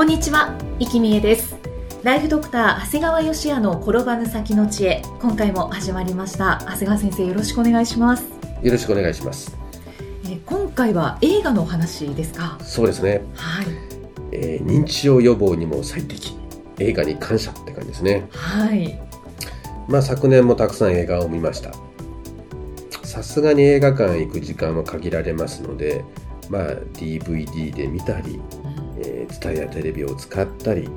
こんにちは、生きみえですライフドクター長谷川芳也の転ばぬ先の知恵今回も始まりました長谷川先生よろしくお願いしますよろしくお願いします。えー今回は映画のお話ですか？そうですね。はいえー認知症予防にも最適。映画に感謝って感じですね。はいまあ昨年もたくさん映画を見ました。さすがに映画館行く時間は限られますので、まあ DVD で見たり、えー、TSUTAYA テレビを使ったり、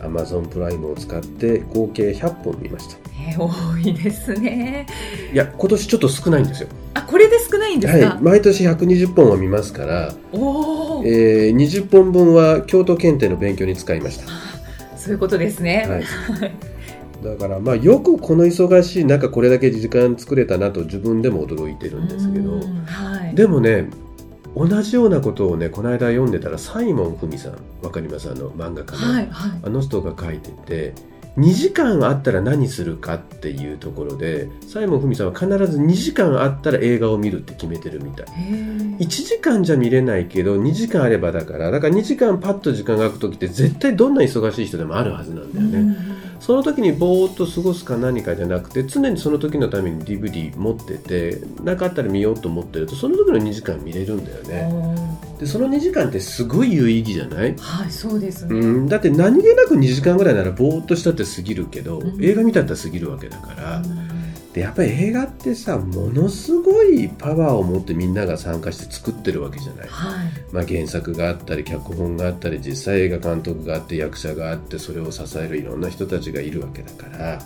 Amazon プライムを使って合計100本見ました。えー多いですねいや、今年ちょっと少ないんですよ。あこれで少ないんですか、はい。毎年120本は見ますから、おお、えー20本分は京都検定の勉強に使いました。そういうことですねはい、だからまあよくこの忙しい中これだけ時間作れたなと自分でも驚いてるんですけどうんはいでもね同じようなことをねこの間読んでたらサイモン・フミさんわかります？あの漫画家の、はいはい。あの人が書いてて2時間あったら何するかっていうところでサイモン・フミさんは必ず2時間あったら映画を見るって決めてるみたい。へー。1時間じゃ見れないけど2時間あればだからだから2時間パッと時間が空く時って絶対どんな忙しい人でもあるはずなんだよね。うんその時にぼーっと過ごすか何かじゃなくて常にその時のために DVD 持っててなかったら見ようと思ってるとその時の2時間見れるんだよね。でその2時間ってすごい有意義じゃない？はいそうですね、うん、だって何気なく2時間ぐらいならぼーっとしたって過ぎるけど、うん。映画見たって過ぎるわけだから、うんでやっぱり映画ってさものすごいパワーを持ってみんなが参加して作ってるわけじゃない、はい。まあ、原作があったり脚本があったり実際映画監督があって役者があってそれを支えるいろんな人たちがいるわけだから。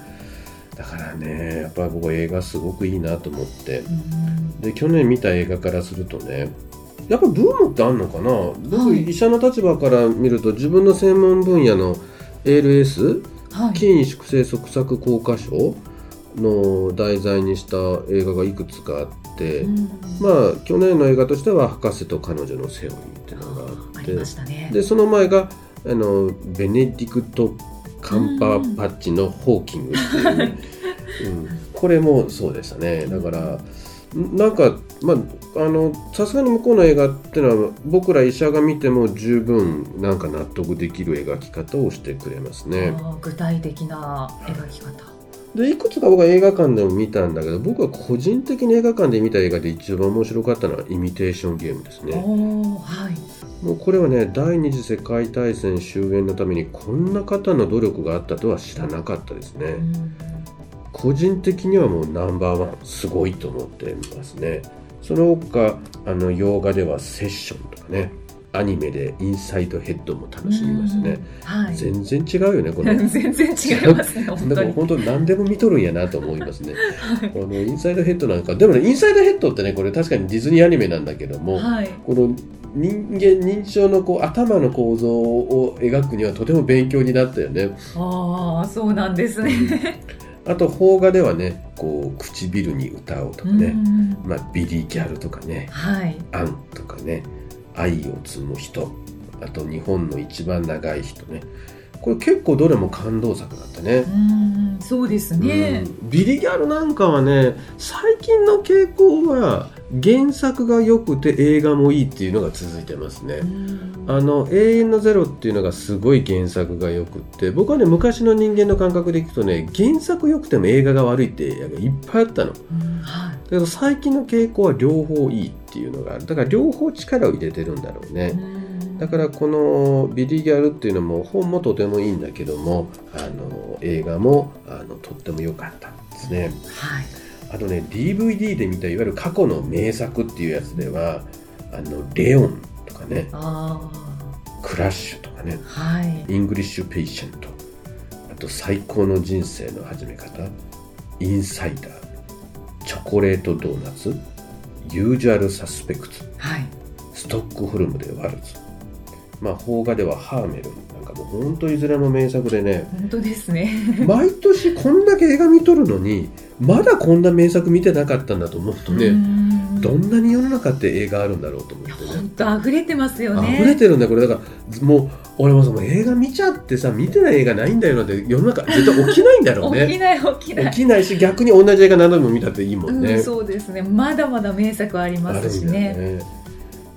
だからねやっぱり僕は映画すごくいいなと思って。うん。で去年見た映画からするとねやっぱブームってあんのかな？僕、はい。医者の立場から見ると自分の専門分野の ALS はい。筋萎縮性側索硬化症？の題材にした映画がいくつかあって、うん。まあ去年の映画としては「博士と彼女のセオリー」っていうのがあってあね。でその前があのベネディクト・カンパーパッチの「ホーキング」っていう、うん、これもそうでしたね。だからんなんかまああのさすがに向こうの映画っていうのは僕ら医者が見ても十分なんか納得できる描き方をしてくれますね。具体的な描き方でいくつか僕は映画館でも見たんだけど僕は個人的に映画館で見た映画で一番面白かったのはイミテーションゲームですね。はい。もうこれはね第二次世界大戦終焉のためにこんな方の努力があったとは知らなかったですね、うん。個人的にはもうナンバーワンすごいと思ってますね。その他あの洋画ではセッションとかねアニメでインサイドヘッドも楽しみましたね、うんはい全然違うよねこの 全然違いますね 本当に本当に何でも見とるんやなと思いますね。このインサイドヘッドなんかでもねインサイドヘッドってねこれ確かにディズニーアニメなんだけども、はいこの人間認知症のこう頭の構造を描くにはとても勉強になったよね。ああそうなんですねあと邦画ではねこう唇に歌おうとかね、うんまあ、ビリー・ギャルとかねはいアンとかね愛を積む人。あと日本の一番長い人ね。これ結構どれも感動作だったね。うんそうですねうんビリギャルなんかはね最近の傾向は原作が良くて映画もいいっていうのが続いてますね。うんあの「永遠のゼロ」っていうのがすごい原作が良くって僕はね昔の人間の感覚でいくとね原作良くても映画が悪いっていっぱいあったの。はいけど最近の傾向は両方いいっていうのがあるだから両方力を入れてるんだろうね。うんだからこの「ビリギャル」っていうのも本もとてもいいんだけどもあの映画もあのとっても良かったですね。はい。あとね DVD で見たいわゆる過去の名作っていうやつでは「あのレオン」とかねあ「クラッシュ」とかねあはい「イングリッシュ・ペイシェント」あと「最高の人生の始め方」「インサイダー」「チョコレートドーナツユージュアルサスペクツはい。ストックフルムでワルツまあ邦画ではハーメルンなんかもう本当いずれも名作でね本当ですね。毎年こんだけ映画見とるのにまだこんな名作見てなかったんだと思うとね、うん。どんなに世の中って映画あるんだろうと思ってね。本当溢れてますよね。溢れてるんだよこれだから。もう俺もその映画見ちゃってさ見てない映画ないんだよなんて世の中絶対起きないんだろうね。起きない起きない。起きないし逆に同じ映画何度も見たっていいもんね、うん、そうですね。まだまだ名作ありますしね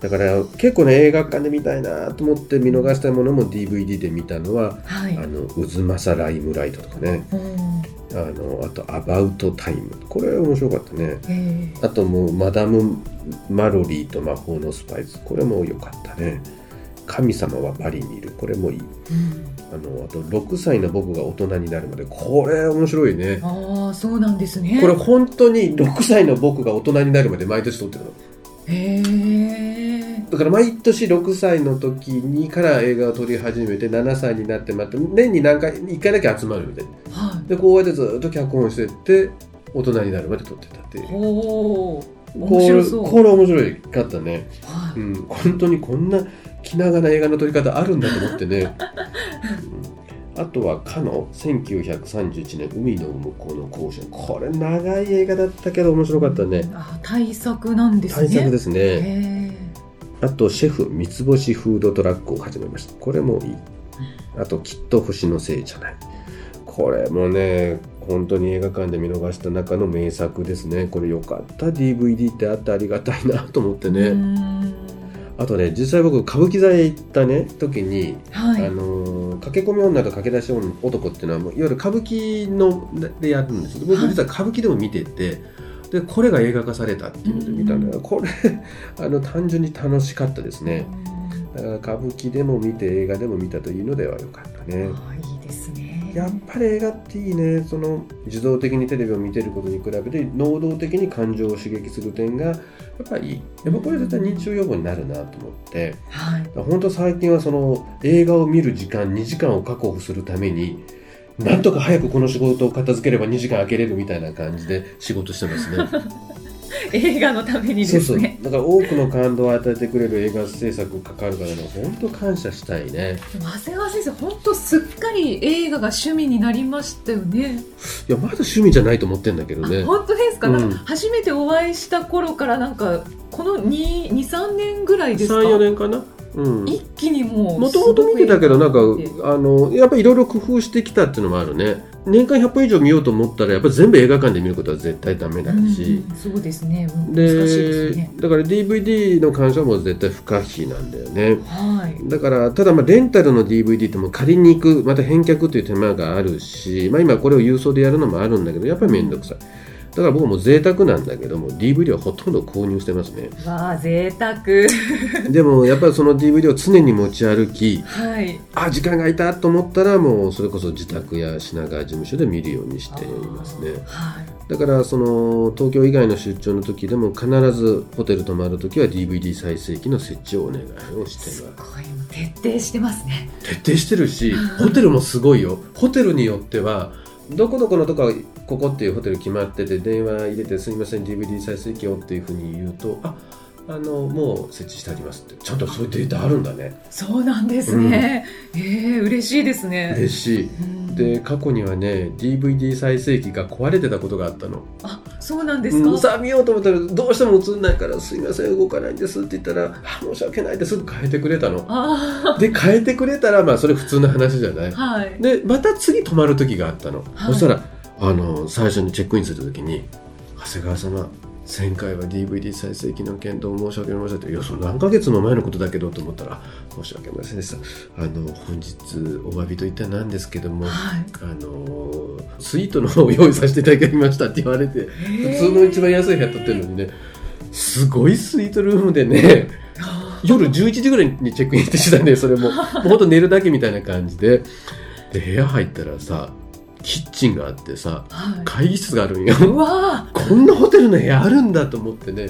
だから結構ね映画館で見たいなと思って見逃したものも DVD で見たのははい。あの渦政ライムライトとかね。うん。あのあとアバウトタイムこれ面白かったね。えあともうマダム・マロリーと魔法のスパイス。これも良かったね。神様はパリにいる。これもいい。えうん。あのあと6歳の僕が大人になるまで。これ面白いね。ああそうなんですね。これ本当に6歳の僕が大人になるまで毎年撮ってるの。へえだから毎年6歳の時にから映画を撮り始めて7歳になってまた年に何回1回だけ集まるみたいな。はでこうやってずっと脚本してって大人になるまで撮ってたっていいう。おこれ白そう。これ面白かったね。はうん、本当にこんな気長な映画の撮り方あるんだと思ってね、うん。あとはかの1931年「海の向こうの甲子園」これ長い映画だったけど面白かったね。あ大作なんですね。大作ですねあとシェフ三つ星フードトラックを始めました。これもいい。あときっと星のせいじゃないこれもね本当に映画館で見逃した中の名作ですね。これよかった。DVD ってあってありがたいなと思ってうねん。あとね実際僕歌舞伎座へ行ったね時にはい。あのー駆け込み女と駆け出し男っていうのはもういわゆる歌舞伎のでやるんですけど僕はい。実は歌舞伎でも見てて、でこれが映画化されたっていうので見たんだけど、これ あの単純に楽しかったですね。だから歌舞伎でも見て映画でも見たというのではよかったね。あいいですね。やっぱり映画っていいね。その自動的にテレビを見てることに比べて能動的に感情を刺激する点がやっぱりいい。やっぱこれ絶対認知症予防になるなと思って。はい。本当最近はその映画を見る時間2時間を確保するためになんとか早くこの仕事を片付ければ2時間空けれるみたいな感じで仕事してますね。映画のためにそうそうですねだから多くの感動を与えてくれる映画制作関わる方には本当感謝したいね。長谷川先生本当すっかり映画が趣味になりましたよねいやまだ趣味じゃないと思ってんだけどねあ。本当ですか,、うんか初めてお会いした頃からなんかこの23年ぐらいですか？34年かな？うん。一気にもうもともと見てたけどなんかあのやっぱりいろいろ工夫してきたっていうのもあるね。年間100本以上見ようと思ったらやっぱり全部映画館で見ることは絶対ダメだし、うんうんそうですね。うんで難しいですね。だから DVD の鑑賞も絶対不可避なんだよね。はい。だからただまあレンタルの DVD ってもう借りに行くまた返却という手間があるし、まあ、今これを郵送でやるのもあるんだけどやっぱり面倒くさいだから僕も贅沢なんだけども DVD はほとんど購入してますね。わあ贅沢。でもやっぱりその DVD を常に持ち歩きはい。あ時間が空いたと思ったらもうそれこそ自宅や品川事務所で見るようにしていますね。はい。だからその東京以外の出張の時でも必ずホテル泊まる時は DVD 再生機の設置をお願いをしてます。ごい。徹底してますね。徹底してるしホテルもすごいよ。ホテルによってはどこどこのとこここっていうホテル決まってて電話入れて「すいません DVD 再生機を」っていうふうに言うと「ああのもう設置してあります」って。ちゃんとそういうデータあるんだね。そうなんですね、ええ嬉しいですね。嬉しい。うん。で過去にはね DVD 再生機が壊れてたことがあったの。あそうなんですか、うんさあ見ようと思ったらどうしても映んないから「すいません動かないんです」って言ったらあ「申し訳ないです」ぐ変えてくれたのあで変えてくれたらまあそれ普通の話じゃない？あはい。でまた次泊まる時があったの、はい。そしたらあの最初にチェックインする時に「長谷川様前回は DVD 再生機の件どう申し訳ありません」って「いやその何ヶ月も前のことだけど」と思ったらあ「申し訳ありませんでした。あの本日お詫びといったらなんですけども、はい。あのスイートの方を用意させていただきました」って言われて普通の一番安い部屋取ってるのにねすごいスイートルームでね夜11時ぐらいにチェックインしてしたねそれも。もうほんと寝るだけみたいな感じで。で部屋入ったらさキッチンがあってさはい。会議室があるんよ。うわこんなホテルの部屋あるんだと思ってね。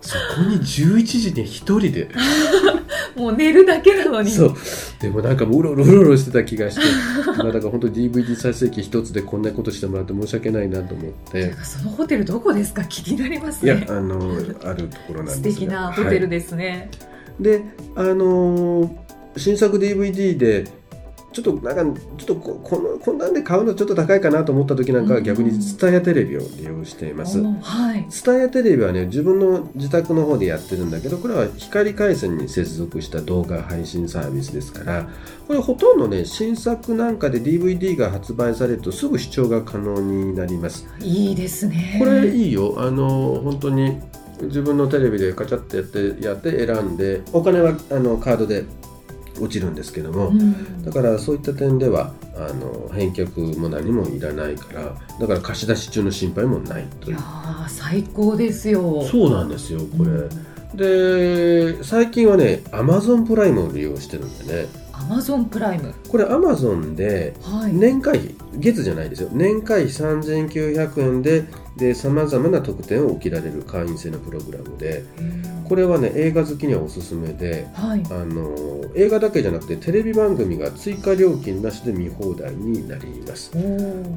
そこに11時に一人で。ー もう寝るだけなのに。そう。でもなんかもううろうろうろうろしてた気がして。まあだから本当に DVD 再生機一つでこんなことしてもらって申し訳ないなと思って。そのホテルどこですか？気になりますね。いやあのあるところなん素ですが敵なホテルですね、はい、であのー新作 DVD でちょっとなんかちょっとここのこんなんで買うのちょっと高いかなと思った時なんかは逆にツタヤテレビを利用しています。おはいツタヤテレビはね自分の自宅の方でやってるんだけどこれは光回線に接続した動画配信サービスですからこれほとんどね新作なんかで DVD が発売されるとすぐ視聴が可能になります。いいですねこれいいよあの本当に自分のテレビでカチャってやってやって選んでお金はあのカードで落ちるんですけども、うん。だからそういった点ではあの返却も何もいらないからだから貸し出し中の心配もないという。い最高ですよ。そうなんですよこれ、うん。で最近はねアマゾンプライムを利用してるんでねアマゾンプライムこれアマゾンではい。年会費月じゃないですよ。年会費3900円でさまざまな特典を受けられる会員制のプログラムでこれはね映画好きにはおすすめではい。あの映画だけじゃなくてテレビ番組が追加料金なしで見放題になります。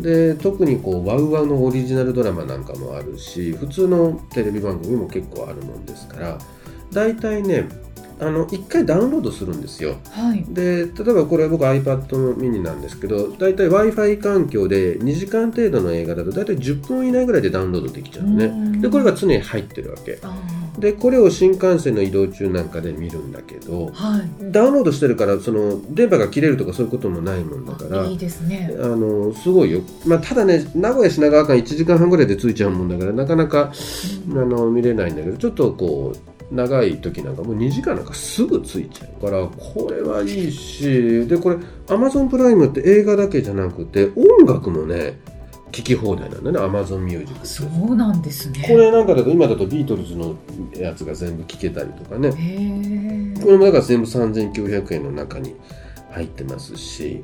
で特にこうワウワウのオリジナルドラマなんかもあるし普通のテレビ番組も結構あるもんですから大体ねあの1回ダウンロードするんですよ。はい。で例えばこれは僕 iPad のミニなんですけど大体 w i f i 環境で2時間程度の映画だと大体10分以内ぐらいでダウンロードできちゃうね。でこれが常に入ってるわけ。あでこれを新幹線の移動中なんかで見るんだけどーはい。ダウンロードしてるからその電波が切れるとかそういうこともないもんだからあいいですね。あのすごいよ、まあ、ただね名古屋品川間1時間半ぐらいで着いちゃうもんだからなかなかあの見れないんだけどちょっとこう長い時なんかもう2時間なんかすぐ着いちゃうからこれはいいしでこれ Amazon プライムって映画だけじゃなくて音楽もね聞き放題なんだね Amazon ミュージックそうなんですね。これなんかだと今だとビートルズのやつが全部聞けたりとかね。これもだから全部3900円の中に入ってますし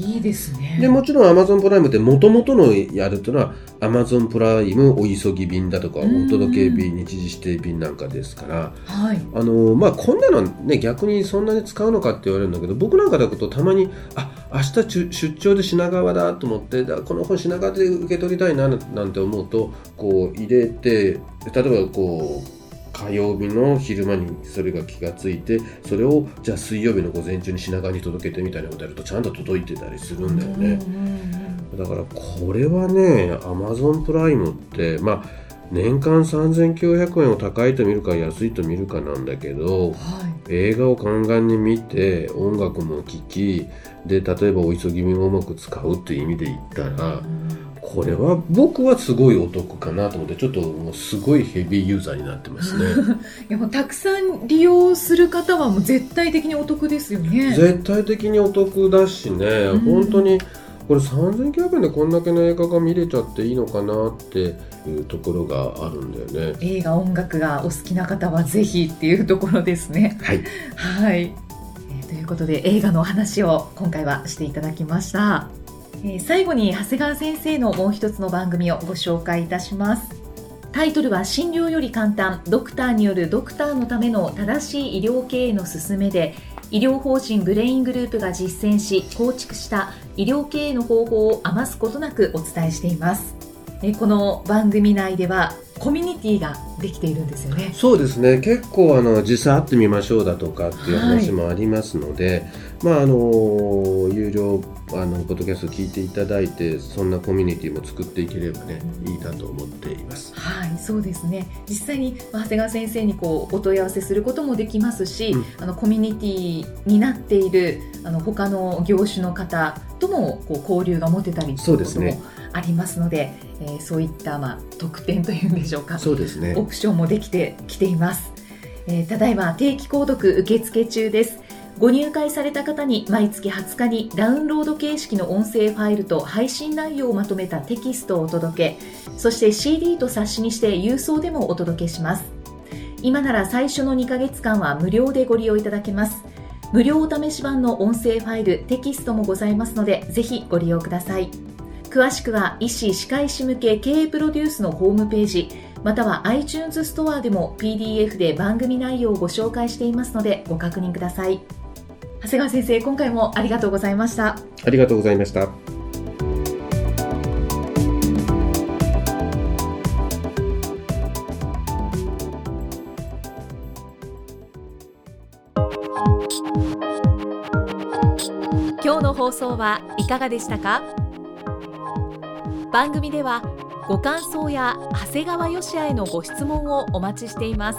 いいですね。でもちろん Amazon プライムってもともとのやるっていうのは Amazon プライムお急ぎ便だとかおうん。届け便日時指定便なんかですからはい。あのまあこんなのね逆にそんなに使うのかって言われるんだけど僕なんかだとたまにあ明日出出張で品川だと思ってだこの本品川で受け取りたいななんて思うとこう入れて例えばこう火曜日の昼間にそれが気がついてそれをじゃあ水曜日の午前中に品川に届けてみたいなことやるとちゃんと届いてたりするんだよね。うんうんうんだからこれはね Amazon プライムってまあ年間3900円を高いと見るか安いと見るかなんだけどはい。映画をガンガンに見て音楽も聴きで例えばお急ぎ便をうまく使うっていう意味で言ったらこれは僕はすごいお得かなと思ってちょっともうすごいヘビーユーザーになってますね。いやもうたくさん利用する方はもう絶対的にお得ですよね。絶対的にお得だしね、うん。本当にこれ3900円でこんだけの映画が見れちゃっていいのかなっていうところがあるんだよね。映画音楽がお好きな方はぜひっていうところですね。はい。はい、えーということで映画のお話を今回はしていただきました、え最後に長谷川先生のもう一つの番組をご紹介いたします。タイトルは診療より簡単。ドクターによるドクターのための正しい医療経営の勧めで医療法人ブレイングループが実践し構築した医療経営の方法を余すことなくお伝えしています。えこの番組内ではコミュニティができているんですよね。そうですね。結構あの実際会ってみましょうだとかっていう話もありますので、まああの有料あのポッドキャスト聞いていただいてそんなコミュニティも作っていければねいいなと思っていますはい、そうですね。実際にまあ長谷川先生にこうお問い合わせすることもできますし、うんあのコミュニティになっているあの他の業種の方ともこう交流が持てたりとそいううことですねもありますので、えーそういったまあ特典というんでしょうか、そうですねオプションもできてきています。えーただいま定期購読受付中です。ご入会された方に毎月20日にダウンロード形式の音声ファイルと配信内容をまとめたテキストをお届け、そして CD と冊子にして郵送でもお届けします。今なら最初の2ヶ月間は無料でご利用いただけます。無料お試し版の音声ファイル、テキストもございますので、ぜひご利用ください。詳しくは医師・歯科医師向け経営プロデュースのホームページまたは iTunes ストアでも PDF で番組内容をご紹介していますのでご確認ください長谷川先生今回もありがとうございました。ありがとうございました。今日の放送はいかがでしたか？番組ではご感想や長谷川よしあへのご質問をお待ちしています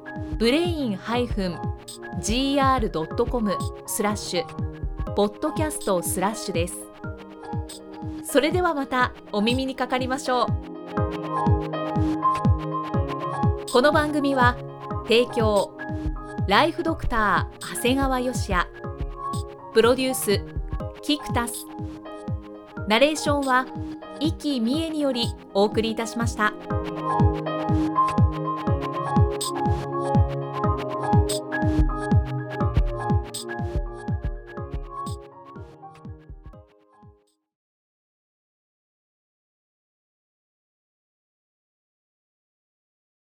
ブレイン -gr.com スラッシュ。ポッドキャストスラッシュです。それではまたお耳にかかりましょう。この番組は提供ライフドクター長谷川芳也。プロデュースキクタス。ナレーションは生きみえによりお送りいたしました。